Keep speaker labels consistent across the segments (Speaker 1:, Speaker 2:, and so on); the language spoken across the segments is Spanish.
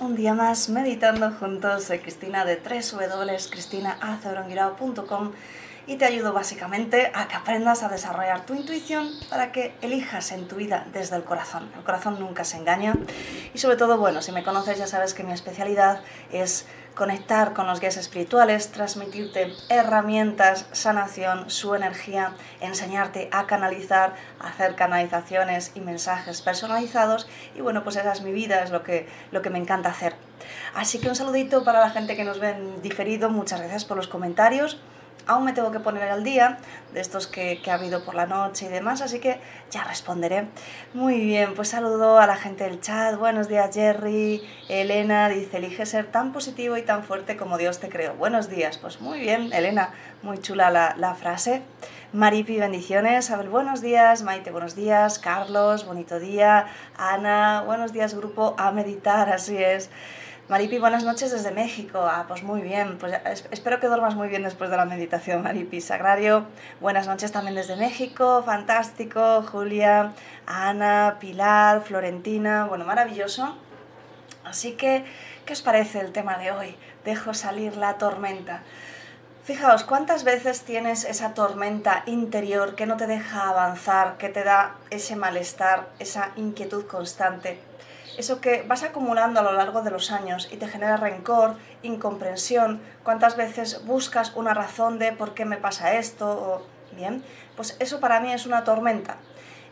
Speaker 1: Un día más meditando juntos. Soy Cristina de www.cristinaazoronguirao.com y te ayudo básicamente a que aprendas a desarrollar tu intuición para que elijas en tu vida desde el corazón. El corazón nunca se engaña y sobre todo, bueno, si me conoces ya sabes que mi especialidad es conectar con los guías espirituales, transmitirte herramientas, sanación, su energía, enseñarte a canalizar, hacer canalizaciones y mensajes personalizados y bueno, pues esa es mi vida, es lo que, lo que me encanta hacer. Así que un saludito para la gente que nos ve en diferido, muchas gracias por los comentarios aún me tengo que poner al día de estos que, ha habido por la noche y demás, así que ya responderé. Muy bien, pues saludo a la gente del chat. Buenos días, Jerry. Elena dice: Elige ser tan positivo y tan fuerte como Dios te creó. Buenos días, pues muy bien, Elena, muy chula la, frase. Maripi, bendiciones. Abel, buenos días. Maite, buenos días. Carlos, bonito día. Ana, buenos días, grupo a meditar, así es. Maripi, buenas noches desde México. Ah, pues muy bien. Pues espero que duermas muy bien después de la meditación, Maripi. Sagrario, buenas noches también desde México. Fantástico. Julia, Ana, Pilar, Florentina. Bueno, maravilloso. Así que, ¿qué os parece el tema de hoy? Dejo salir la tormenta. Fijaos, ¿cuántas veces tienes esa tormenta interior que no te deja avanzar, que te da ese malestar, esa inquietud constante? Eso que vas acumulando a lo largo de los años y te genera rencor, incomprensión, cuántas veces buscas una razón de por qué me pasa esto, bien, pues eso para mí es una tormenta.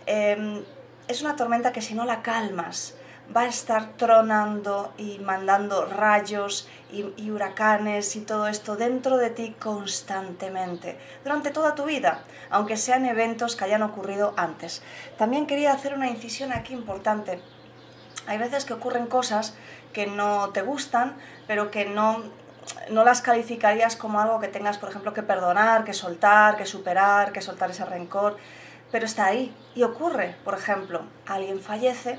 Speaker 1: Em, es una tormenta que si no la calmas, va a estar tronando y mandando rayos y, huracanes y todo esto dentro de ti constantemente, durante toda tu vida, aunque sean eventos que hayan ocurrido antes. También quería hacer una incisión aquí importante hay veces que ocurren cosas que no te gustan, pero que no, no las calificarías como algo que tengas, por ejemplo, que perdonar, que soltar, que superar, que soltar ese rencor, pero está ahí y ocurre. Por ejemplo, alguien fallece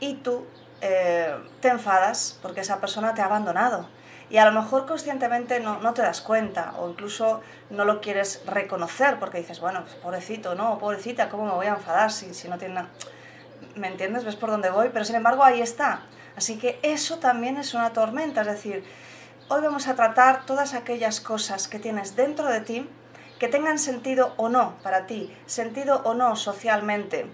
Speaker 1: y tú eh, te enfadas porque esa persona te ha abandonado. Y a lo mejor conscientemente no, no, te das cuenta o incluso no lo quieres reconocer porque dices, bueno, pues pobrecito, no, pobrecita, ¿cómo me voy a enfadar si, si no tiene nada? ¿Me entiendes? ¿Ves por dónde voy? Pero sin embargo ahí está. Así que eso también es una tormenta. Es decir, hoy vamos a tratar todas aquellas cosas que tienes dentro de ti que tengan sentido o no para ti, sentido o no socialmente,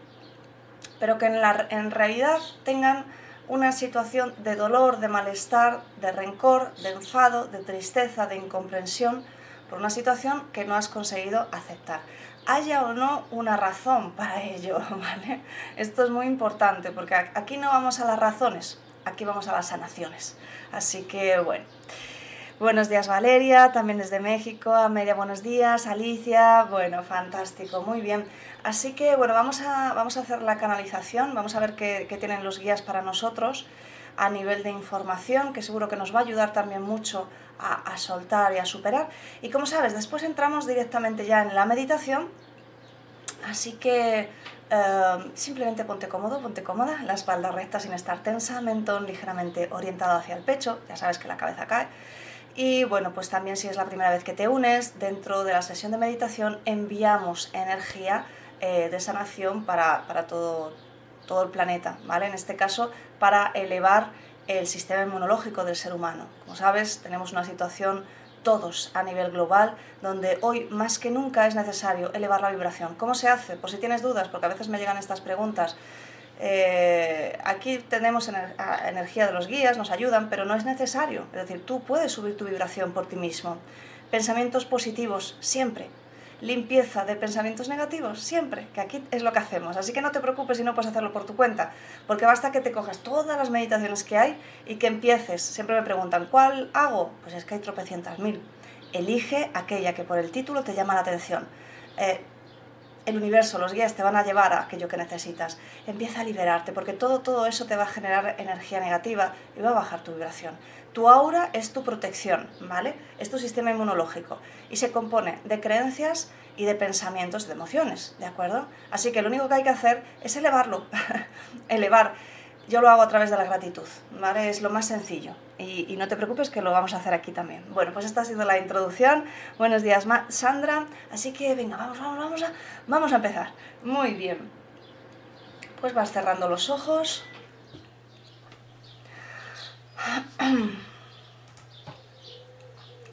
Speaker 1: pero que en, la, en realidad tengan una situación de dolor, de malestar, de rencor, de enfado, de tristeza, de incomprensión por una situación que no has conseguido aceptar haya o no una razón para ello, ¿vale? Esto es muy importante porque aquí no vamos a las razones, aquí vamos a las sanaciones. Así que bueno. Buenos días Valeria, también desde México, Amelia, buenos días, Alicia, bueno, fantástico, muy bien. Así que bueno, vamos a, vamos a hacer la canalización, vamos a ver qué, qué tienen los guías para nosotros a nivel de información, que seguro que nos va a ayudar también mucho a, soltar y a superar. Y como sabes, después entramos directamente ya en la meditación, así que eh, simplemente ponte cómodo, ponte cómoda, la espalda recta sin estar tensa, mentón ligeramente orientado hacia el pecho, ya sabes que la cabeza cae. Y bueno, pues también si es la primera vez que te unes, dentro de la sesión de meditación enviamos energía eh, de sanación para, para todo, todo el planeta, ¿vale? En este caso, para elevar el sistema inmunológico del ser humano. Como sabes, tenemos una situación todos a nivel global, donde hoy más que nunca es necesario elevar la vibración. ¿Cómo se hace? Por si tienes dudas, porque a veces me llegan estas preguntas. Eh, aquí tenemos energía de los guías, nos ayudan, pero no es necesario. Es decir, tú puedes subir tu vibración por ti mismo. Pensamientos positivos, siempre limpieza de pensamientos negativos, siempre, que aquí es lo que hacemos. Así que no te preocupes si no puedes hacerlo por tu cuenta, porque basta que te cojas todas las meditaciones que hay y que empieces. Siempre me preguntan, ¿cuál hago? Pues es que hay tropecientas mil. Elige aquella que por el título te llama la atención. Eh, el universo, los guías te van a llevar a aquello que necesitas. Empieza a liberarte, porque todo, todo eso te va a generar energía negativa y va a bajar tu vibración. Tu aura es tu protección, ¿vale? Es tu sistema inmunológico y se compone de creencias y de pensamientos, de emociones, ¿de acuerdo? Así que lo único que hay que hacer es elevarlo, elevar. Yo lo hago a través de la gratitud, ¿vale? Es lo más sencillo. Y, no te preocupes que lo vamos a hacer aquí también. Bueno, pues esta ha sido la introducción. Buenos días, Sandra. Así que venga, vamos, vamos, vamos a, vamos a empezar. Muy bien. Pues vas cerrando los ojos.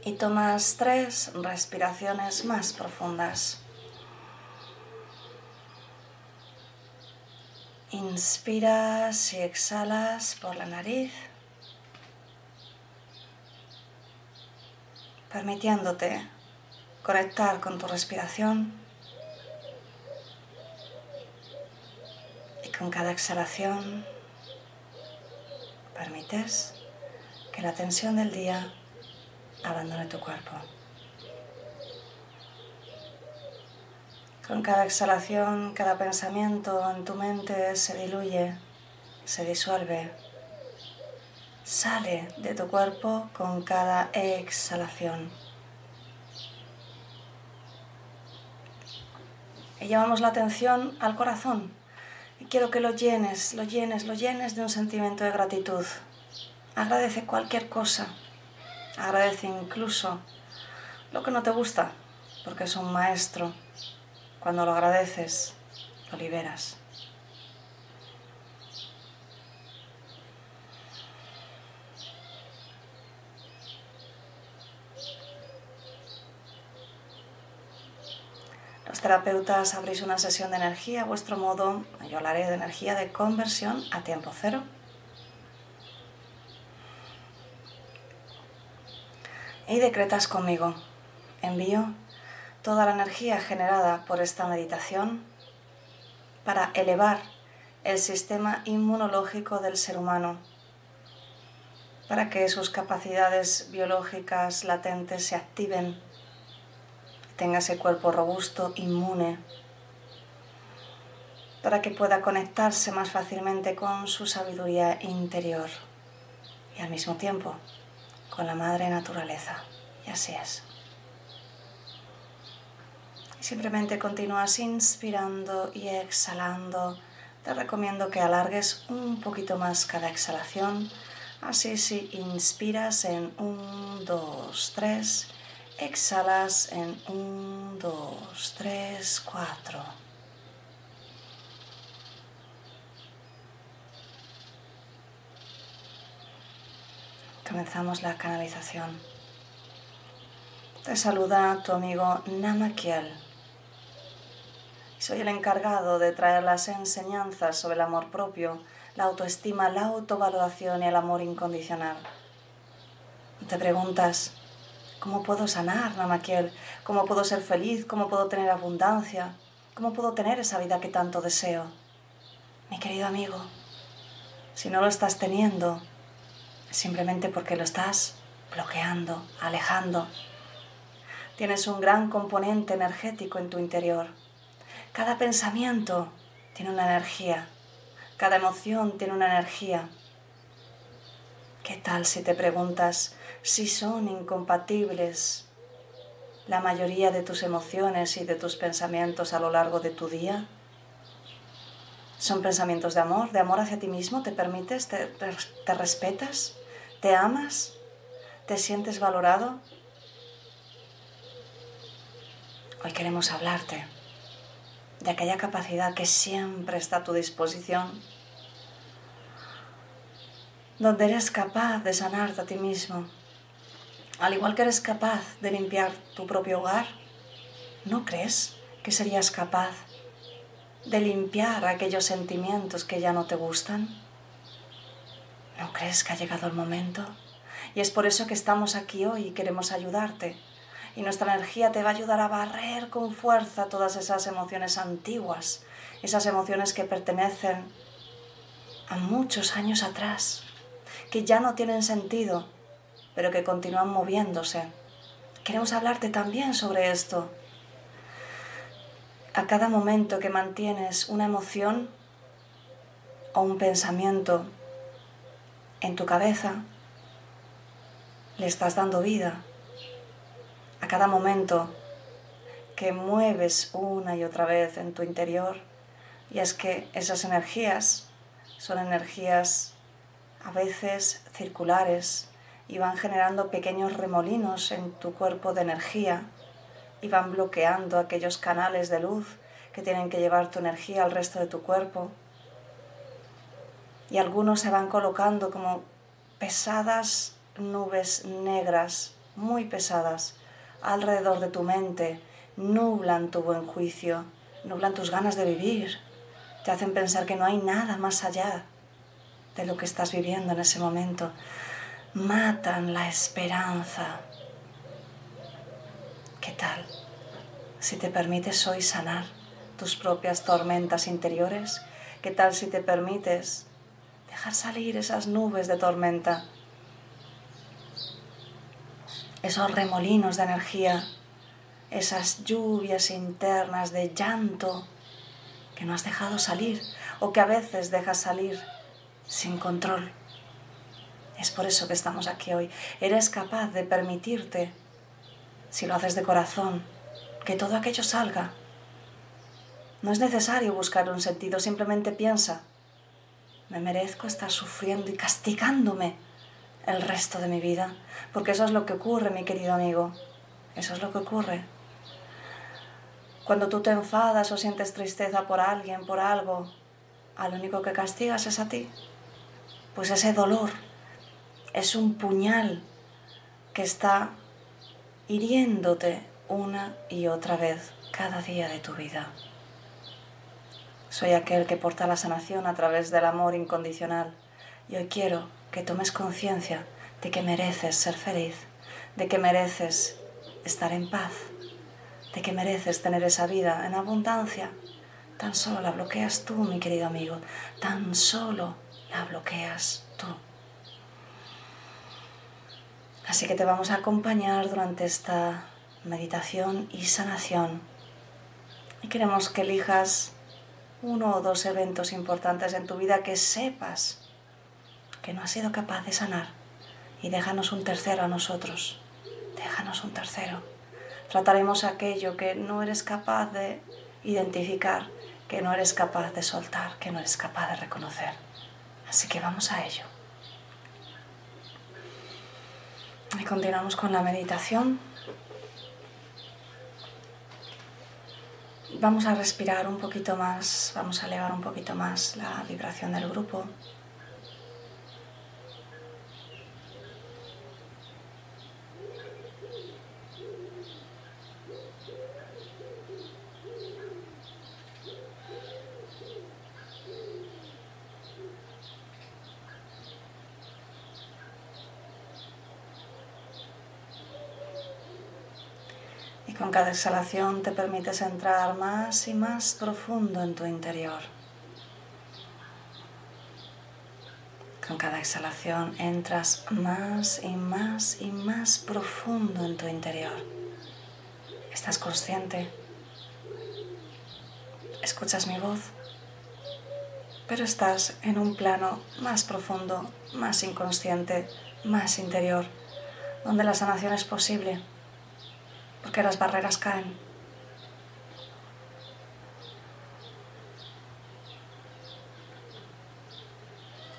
Speaker 1: Y tomas tres respiraciones más profundas. Inspiras y exhalas por la nariz, permitiéndote conectar con tu respiración y con cada exhalación permites que la tensión del día abandone tu cuerpo. Con cada exhalación, cada pensamiento en tu mente se diluye, se disuelve, sale de tu cuerpo con cada exhalación. Y llevamos la atención al corazón. Y quiero que lo llenes, lo llenes, lo llenes de un sentimiento de gratitud. Agradece cualquier cosa. Agradece incluso lo que no te gusta, porque es un maestro. Cuando lo agradeces, lo liberas. Los terapeutas abrís una sesión de energía a vuestro modo. Yo hablaré de energía de conversión a tiempo cero. Y decretas conmigo. Envío toda la energía generada por esta meditación para elevar el sistema inmunológico del ser humano, para que sus capacidades biológicas latentes se activen, tenga ese cuerpo robusto, inmune, para que pueda conectarse más fácilmente con su sabiduría interior y al mismo tiempo con la madre naturaleza. Y así es. Simplemente continúas inspirando y exhalando. Te recomiendo que alargues un poquito más cada exhalación. Así si inspiras en 1, 2, 3, exhalas en 1, 2, 3, 4. Comenzamos la canalización. Te saluda tu amigo Namakiel. Soy el encargado de traer las enseñanzas sobre el amor propio, la autoestima, la autovaloración y el amor incondicional. Te preguntas, ¿cómo puedo sanar, Namakiel? ¿Cómo puedo ser feliz? ¿Cómo puedo tener abundancia? ¿Cómo puedo tener esa vida que tanto deseo? Mi querido amigo, si no lo estás teniendo, simplemente porque lo estás bloqueando, alejando. Tienes un gran componente energético en tu interior. Cada pensamiento tiene una energía, cada emoción tiene una energía. ¿Qué tal si te preguntas si son incompatibles la mayoría de tus emociones y de tus pensamientos a lo largo de tu día? ¿Son pensamientos de amor, de amor hacia ti mismo? ¿Te permites? ¿Te, respetas? ¿Te amas? ¿Te sientes valorado? Hoy queremos hablarte de aquella capacidad que siempre está a tu disposición, donde eres capaz de sanarte a ti mismo, al igual que eres capaz de limpiar tu propio hogar, ¿no crees que serías capaz de limpiar aquellos sentimientos que ya no te gustan? ¿No crees que ha llegado el momento? Y es por eso que estamos aquí hoy y queremos ayudarte. Y nuestra energía te va a ayudar a barrer con fuerza todas esas emociones antiguas, esas emociones que pertenecen a muchos años atrás, que ya no tienen sentido, pero que continúan moviéndose. Queremos hablarte también sobre esto. a cada momento que mantienes una emoción o un pensamiento en tu cabeza, le estás dando vida. A cada momento que mueves una y otra vez en tu interior, y es que esas energías son energías a veces circulares y van generando pequeños remolinos en tu cuerpo de energía y van bloqueando aquellos canales de luz que tienen que llevar tu energía al resto de tu cuerpo. Y algunos se van colocando como pesadas nubes negras, muy pesadas, alrededor de tu mente, nublan tu buen juicio, nublan tus ganas de vivir, te hacen pensar que no hay nada más allá de lo que estás viviendo en ese momento, matan la esperanza. ¿Qué tal si te permites hoy sanar tus propias tormentas interiores? ¿Qué tal si te permites dejar salir esas nubes de tormenta? Esos remolinos de energía esas lluvias internas de llanto que no has dejado salir o que a veces dejas salir sin control. Es por eso que estamos aquí hoy. Eres capaz de permitirte, si lo haces de corazón, que todo aquello salga. No es necesario buscar un sentido, simplemente piensa, me merezco estar sufriendo y castigándome el resto de mi vida, porque eso es lo que ocurre, mi querido amigo. Eso es lo que ocurre. Cuando tú te enfadas o sientes tristeza por alguien, por algo, al único que castigas es a ti. Pues ese dolor es un puñal que está hiriéndote una y otra vez cada día de tu vida. Soy aquel que porta la sanación a través del amor incondicional y hoy quiero que tomes conciencia de que mereces ser feliz, de que mereces estar en paz, de que mereces tener esa vida en abundancia, tan solo la bloqueas tú, mi querido amigo, tan solo la bloqueas tú. Así que te vamos a acompañar durante esta meditación y sanación. Y queremos que elijas uno o dos eventos importantes en tu vida que sepas que no has sido capaz de sanar. Y déjanos un tercero a nosotros. Déjanos un tercero trataremos aquello que no eres capaz de identificar, que no eres capaz de soltar, que no eres capaz de reconocer. Así que vamos a ello. Y continuamos con la meditación. Vamos a respirar un poquito más, vamos a elevar un poquito más la vibración del grupo. Con cada exhalación te permites entrar más y más profundo en tu interior. Con cada exhalación entras más y más y más profundo en tu interior. ¿Estás consciente? ¿Escuchas mi voz? Pero estás en un plano más profundo, más inconsciente, más interior, donde la sanación es posible porque las barreras caen.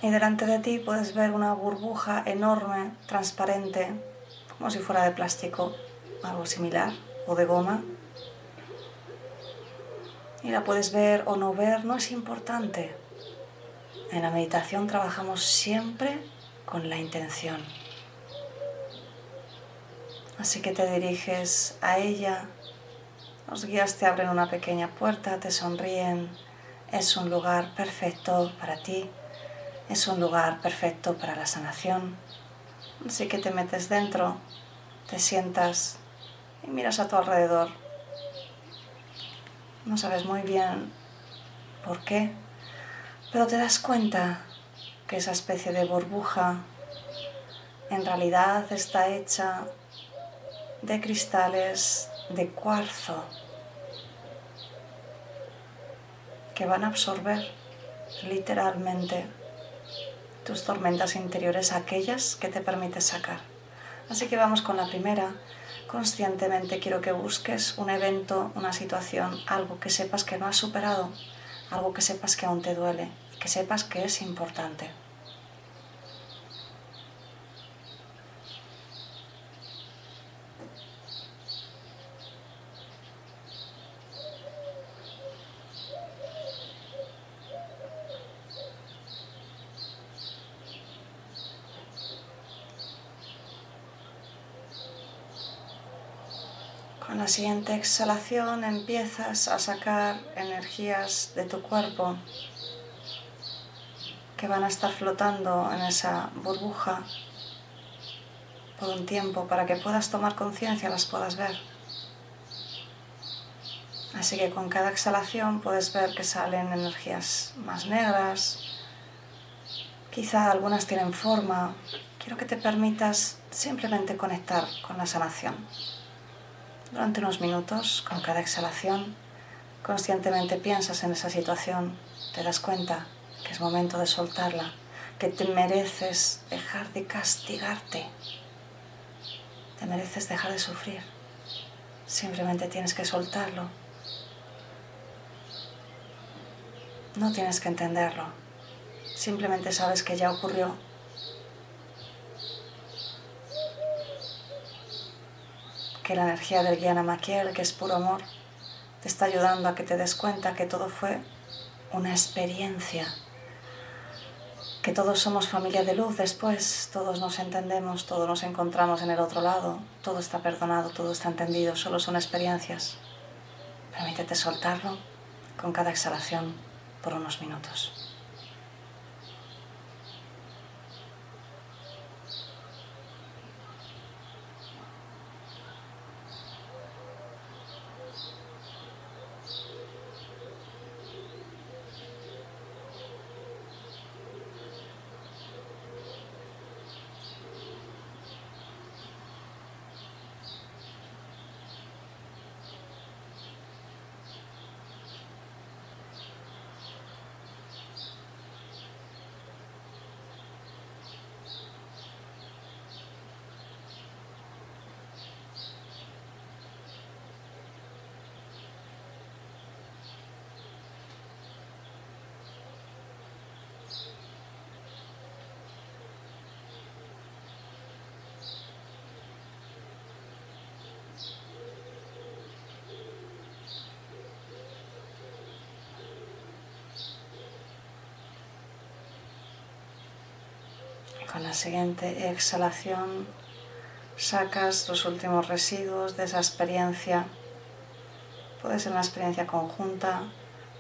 Speaker 1: Y delante de ti puedes ver una burbuja enorme, transparente, como si fuera de plástico, algo similar, o de goma. Y la puedes ver o no ver, no es importante. En la meditación trabajamos siempre con la intención. Así que te diriges a ella, los guías te abren una pequeña puerta, te sonríen, es un lugar perfecto para ti, es un lugar perfecto para la sanación. Así que te metes dentro, te sientas y miras a tu alrededor. No sabes muy bien por qué, pero te das cuenta que esa especie de burbuja en realidad está hecha de cristales de cuarzo. que van a absorber literalmente tus tormentas interiores, aquellas que te permites sacar. Así que vamos con la primera. Conscientemente quiero que busques un evento, una situación, algo que sepas que no has superado, algo que sepas que aún te duele que sepas que es importante. La siguiente exhalación empiezas a sacar energías de tu cuerpo que van a estar flotando en esa burbuja por un tiempo para que puedas tomar conciencia, las puedas ver. Así que con cada exhalación puedes ver que salen energías más negras, quizá algunas tienen forma. Quiero que te permitas simplemente conectar con la sanación. Durante unos minutos, con cada exhalación, conscientemente piensas en esa situación, te das cuenta que es momento de soltarla, que te mereces dejar de castigarte, te mereces dejar de sufrir. Simplemente tienes que soltarlo. No tienes que entenderlo. Simplemente sabes que ya ocurrió que la energía del Guiana Maquiel, que es puro amor, te está ayudando a que te des cuenta que todo fue una experiencia, que todos somos familia de luz después, todos nos entendemos, todos nos encontramos en el otro lado, todo está perdonado, todo está entendido, solo son experiencias. Permítete soltarlo con cada exhalación por unos minutos. Con la siguiente exhalación sacas los últimos residuos de esa experiencia. Puede ser una experiencia conjunta,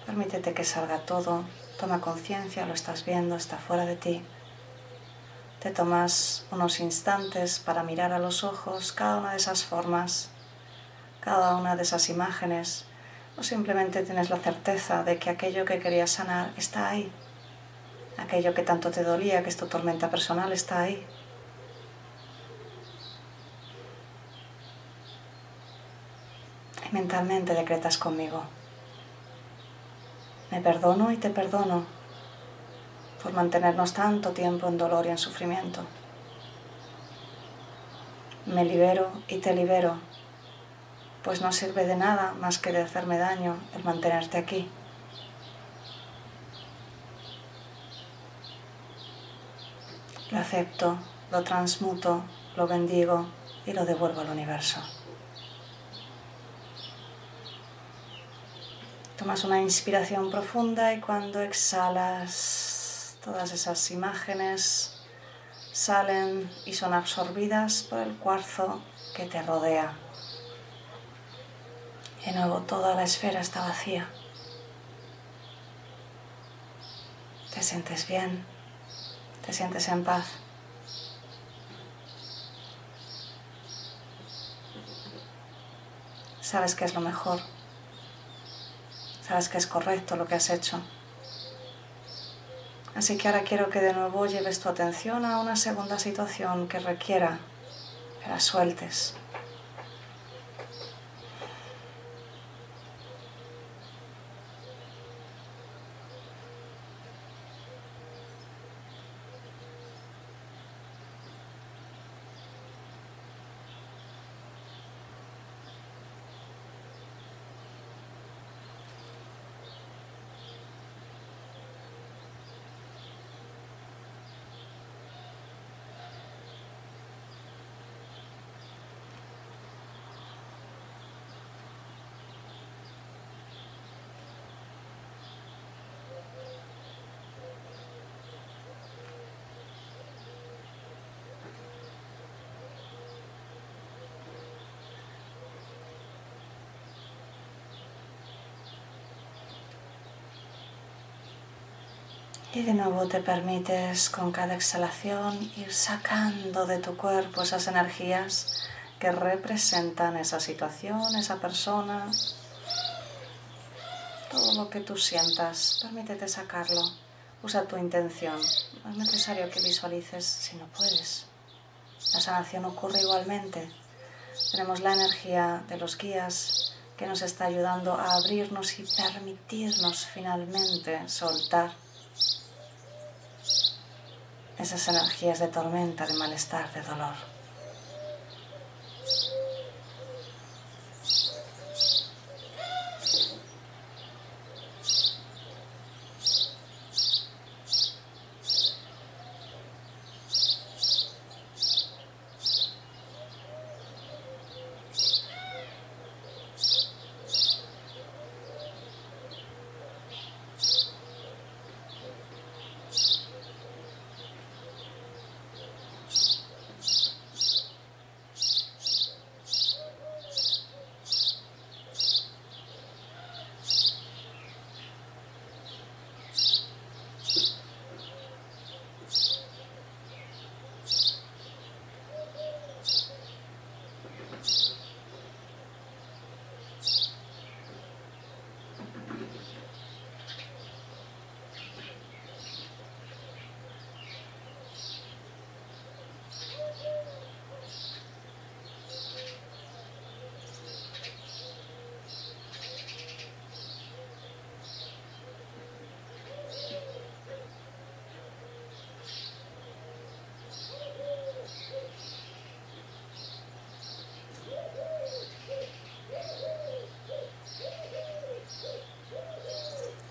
Speaker 1: permítete que salga todo, toma conciencia, lo estás viendo, está fuera de ti. Te tomas unos instantes para mirar a los ojos cada una de esas formas, cada una de esas imágenes, o simplemente tienes la certeza de que aquello que querías sanar está ahí, aquello que tanto te dolía, que es tu tormenta personal, está ahí. Y mentalmente decretas conmigo. Me perdono y te perdono por mantenernos tanto tiempo en dolor y en sufrimiento. Me libero y te libero, pues no sirve de nada más que de hacerme daño el mantenerte aquí. Lo acepto, lo transmuto, lo bendigo y lo devuelvo al universo. Tomas una inspiración profunda y cuando exhalas, todas esas imágenes salen y son absorbidas por el cuarzo que te rodea. De nuevo toda la esfera está vacía. Te sientes bien te sientes en paz. Sabes que es lo mejor. Sabes que es correcto lo que has hecho. Así que ahora quiero que de nuevo lleves tu atención a una segunda situación que requiera que la sueltes. Y de nuevo te permites con cada exhalación ir sacando de tu cuerpo esas energías que representan esa situación, esa persona, todo lo que tú sientas. Permítete sacarlo. Usa tu intención. No es necesario que visualices si no puedes. La sanación ocurre igualmente. Tenemos la energía de los guías que nos está ayudando a abrirnos y permitirnos finalmente soltar esas energías de tormenta, de malestar, de dolor.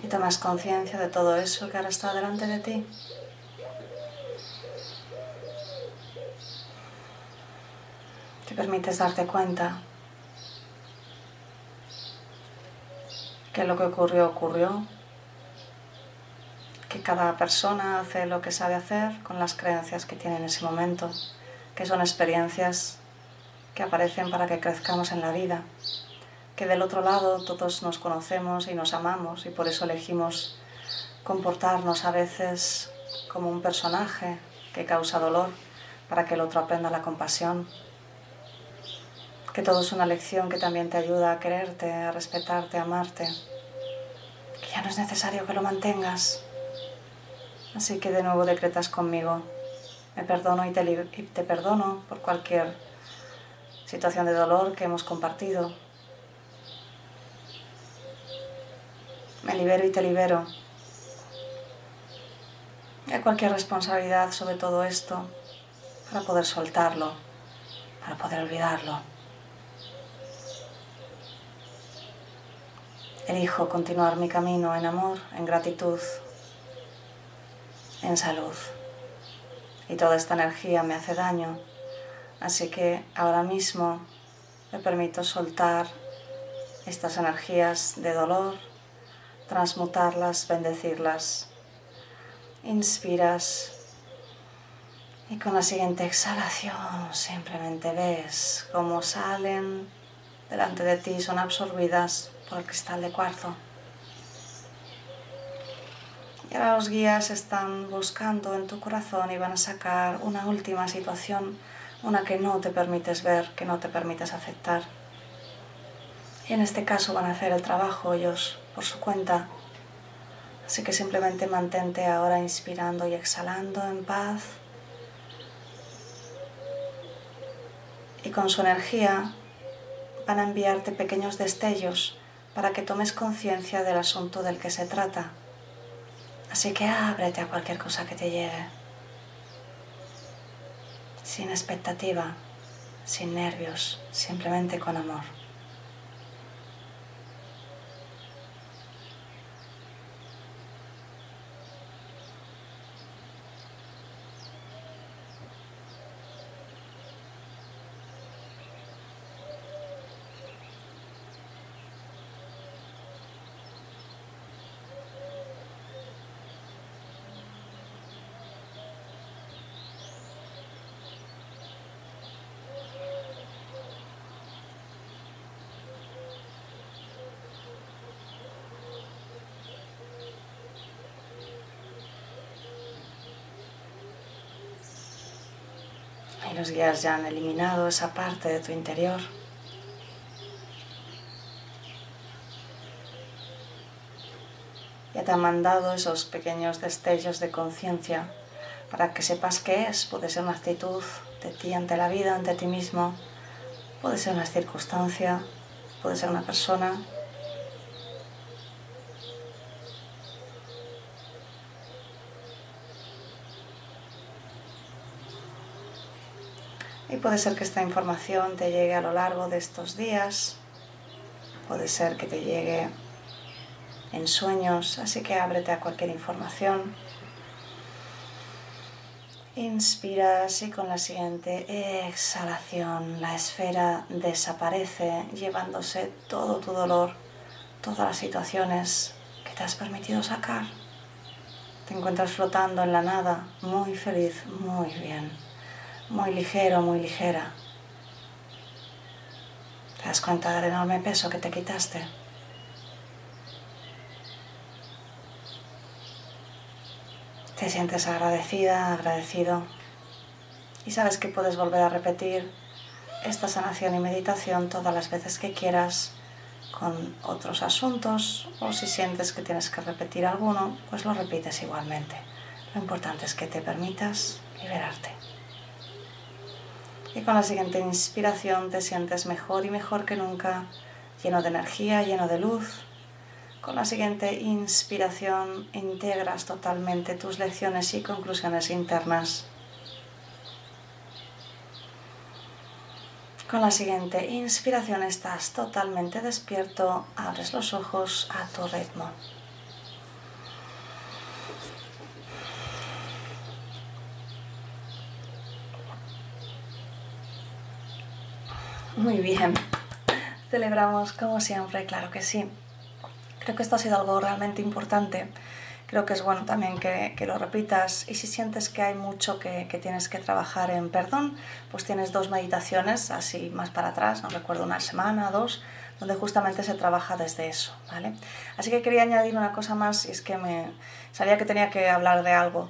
Speaker 1: Tomas conciencia de todo eso que ahora está delante de ti. Te permites darte cuenta que lo que ocurrió ocurrió, que cada persona hace lo que sabe hacer con las creencias que tiene en ese momento, que son experiencias que aparecen para que crezcamos en la vida que del otro lado todos nos conocemos y nos amamos y por eso elegimos comportarnos a veces como un personaje que causa dolor para que el otro aprenda la compasión. Que todo es una lección que también te ayuda a quererte, a respetarte, a amarte. Que ya no es necesario que lo mantengas. Así que de nuevo decretas conmigo. Me perdono y te, y te perdono por cualquier situación de dolor que hemos compartido Me libero y te libero de cualquier responsabilidad sobre todo esto para poder soltarlo, para poder olvidarlo. Elijo continuar mi camino en amor, en gratitud, en salud. Y toda esta energía me hace daño, así que ahora mismo me permito soltar estas energías de dolor, transmutarlas, bendecirlas. Inspiras y con la siguiente exhalación simplemente ves cómo salen delante de ti, son absorbidas por el cristal de cuarzo. Y ahora los guías están buscando en tu corazón y van a sacar una última situación, una que no te permites ver, que no te permites aceptar. Y en este caso van a hacer el trabajo ellos por su cuenta. Así que simplemente mantente ahora inspirando y exhalando en paz. Y con su energía van a enviarte pequeños destellos para que tomes conciencia del asunto del que se trata. Así que ábrete a cualquier cosa que te llegue. Sin expectativa, sin nervios, simplemente con amor. Los guías ya han eliminado esa parte de tu interior. Ya te han mandado esos pequeños destellos de conciencia para que sepas qué es. Puede ser una actitud de ti ante la vida, ante ti mismo. Puede ser una circunstancia, puede ser una persona. Puede ser que esta información te llegue a lo largo de estos días. Puede ser que te llegue en sueños, así que ábrete a cualquier información. Inspiras y con la siguiente exhalación la esfera desaparece llevándose todo tu dolor, todas las situaciones que te has permitido sacar. Te encuentras flotando en la nada, muy feliz, muy bien, muy ligero, muy ligera. ¿Te das cuenta del enorme peso que te quitaste? Te sientes agradecida, agradecido y sabes que puedes volver a repetir esta sanación y meditación todas las veces que quieras con otros asuntos o si sientes que tienes que repetir alguno, pues lo repites igualmente. Lo importante es que te permitas liberarte. Y con la siguiente inspiración te sientes mejor y mejor que nunca, lleno de energía, lleno de luz, con la siguiente inspiración integras totalmente tus lecciones y conclusiones internas. Con la siguiente inspiración estás totalmente despierto, abres los ojos a tu ritmo. Muy bien, celebramos como siempre, claro que sí. Creo que esto ha sido algo realmente importante. Creo que es bueno también que, lo repitas y si sientes que hay mucho que, tienes que trabajar en perdón, pues tienes dos meditaciones así más para atrás, no recuerdo una semana, dos, donde justamente se trabaja desde eso, ¿vale? Así que quería añadir una cosa más y es que me sabía que tenía que hablar de algo.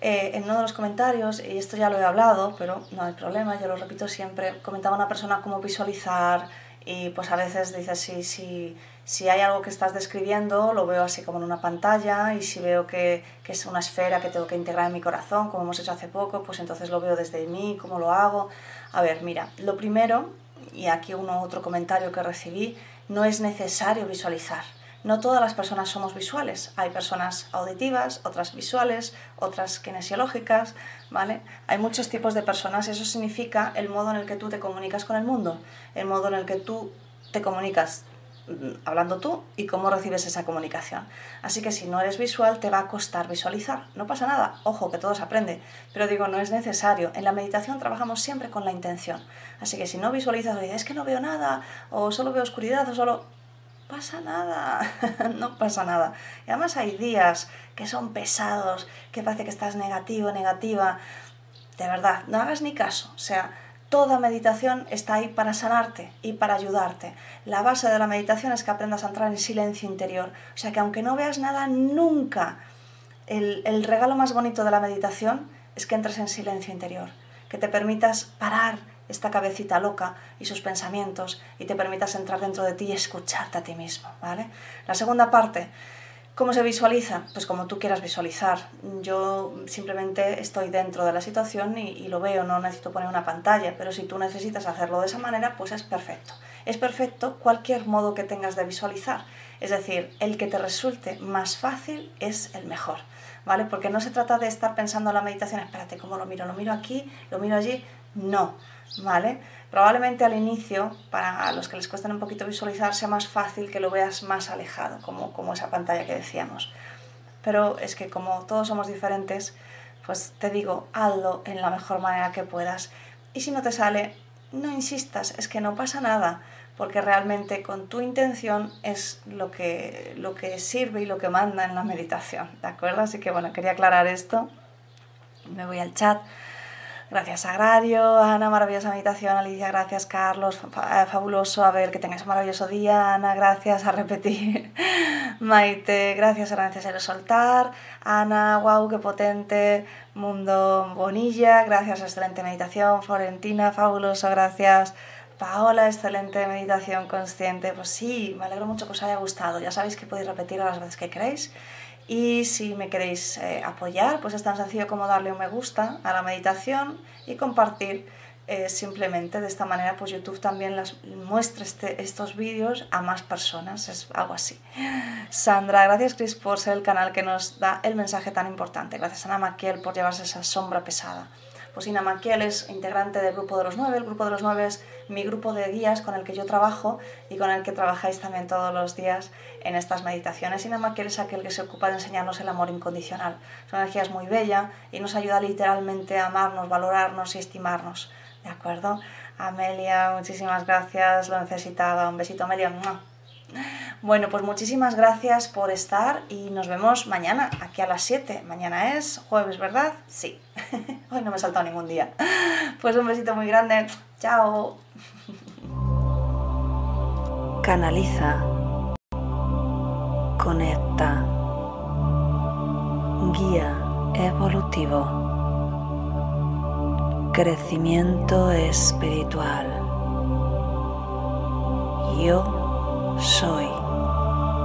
Speaker 1: Eh, en uno de los comentarios, y esto ya lo he hablado, pero no hay problema, yo lo repito siempre, comentaba una persona cómo visualizar y pues a veces dices, sí, sí si hay algo que estás describiendo, lo veo así como en una pantalla y si veo que, que, es una esfera que tengo que integrar en mi corazón, como hemos hecho hace poco, pues entonces lo veo desde mí, cómo lo hago. A ver, mira, lo primero, y aquí uno otro comentario que recibí, no es necesario visualizar. No todas las personas somos visuales. Hay personas auditivas, otras visuales, otras kinesiológicas, ¿vale? Hay muchos tipos de personas. Eso significa el modo en el que tú te comunicas con el mundo, el modo en el que tú te comunicas hablando tú y cómo recibes esa comunicación. Así que si no eres visual te va a costar visualizar. No pasa nada, ojo que todo se aprende, pero digo, no es necesario. En la meditación trabajamos siempre con la intención. Así que si no visualizas o dices, es que no veo nada, o solo veo oscuridad, o solo... Pasa nada, no pasa nada. Y además hay días que son pesados, que parece que estás negativo, negativa. De verdad, no hagas ni caso. O sea, Toda meditación está ahí para sanarte y para ayudarte. La base de la meditación es que aprendas a entrar en silencio interior. O sea que aunque no veas nada nunca, el, el regalo más bonito de la meditación es que entres en silencio interior, que te permitas parar esta cabecita loca y sus pensamientos y te permitas entrar dentro de ti y escucharte a ti mismo, ¿vale? La segunda parte ¿Cómo se visualiza? Pues como tú quieras visualizar. Yo simplemente estoy dentro de la situación y, lo veo, no necesito poner una pantalla, pero si tú necesitas hacerlo de esa manera, pues es perfecto. Es perfecto cualquier modo que tengas de visualizar. Es decir, el que te resulte más fácil es el mejor. ¿Vale? Porque no se trata de estar pensando en la meditación, espérate, ¿cómo lo miro? ¿Lo miro aquí? ¿Lo miro allí? No, ¿vale? Probablemente al inicio, para los que les cuesta un poquito visualizar, sea más fácil que lo veas más alejado, como, como esa pantalla que decíamos. Pero es que como todos somos diferentes, pues te digo, hazlo en la mejor manera que puedas. Y si no te sale, no insistas, es que no pasa nada, porque realmente con tu intención es lo que, lo que sirve y lo que manda en la meditación, ¿de acuerdo? Así que bueno, quería aclarar esto. Me voy al chat. Gracias, Agrario. Ana, maravillosa meditación. Alicia, gracias. Carlos, eh, fabuloso. A ver, que tengáis un maravilloso día. Ana, gracias. A repetir. Maite, gracias. Era necesario soltar. Ana, wow, qué potente. Mundo Bonilla, gracias. Excelente meditación. Florentina, fabuloso. Gracias. Paola, excelente meditación consciente. Pues sí, me alegro mucho que os haya gustado. Ya sabéis que podéis repetirlo las veces que queréis. Y si me queréis eh, apoyar, pues es tan sencillo como darle un me gusta a la meditación y compartir eh, simplemente de esta manera, pues YouTube también las muestra este, estos vídeos a más personas, es algo así. Sandra, gracias Chris por ser el canal que nos da el mensaje tan importante. Gracias Ana Maquiel por llevarse esa sombra pesada. Pues Ina Maquiel es integrante del Grupo de los Nueve. El Grupo de los Nueve es mi grupo de guías con el que yo trabajo y con el que trabajáis también todos los días en estas meditaciones. Ina Maquiel es aquel que se ocupa de enseñarnos el amor incondicional. Su energía es muy bella y nos ayuda literalmente a amarnos, valorarnos y estimarnos. ¿De acuerdo? Amelia, muchísimas gracias, lo necesitaba. Un besito, Amelia. Bueno, pues muchísimas gracias por estar y nos vemos mañana, aquí a las 7. Mañana es jueves, ¿verdad? Sí. Hoy no me he saltado ningún día. Pues un besito muy grande. Chao.
Speaker 2: Canaliza. Conecta. Guía evolutivo. Crecimiento espiritual. Yo soy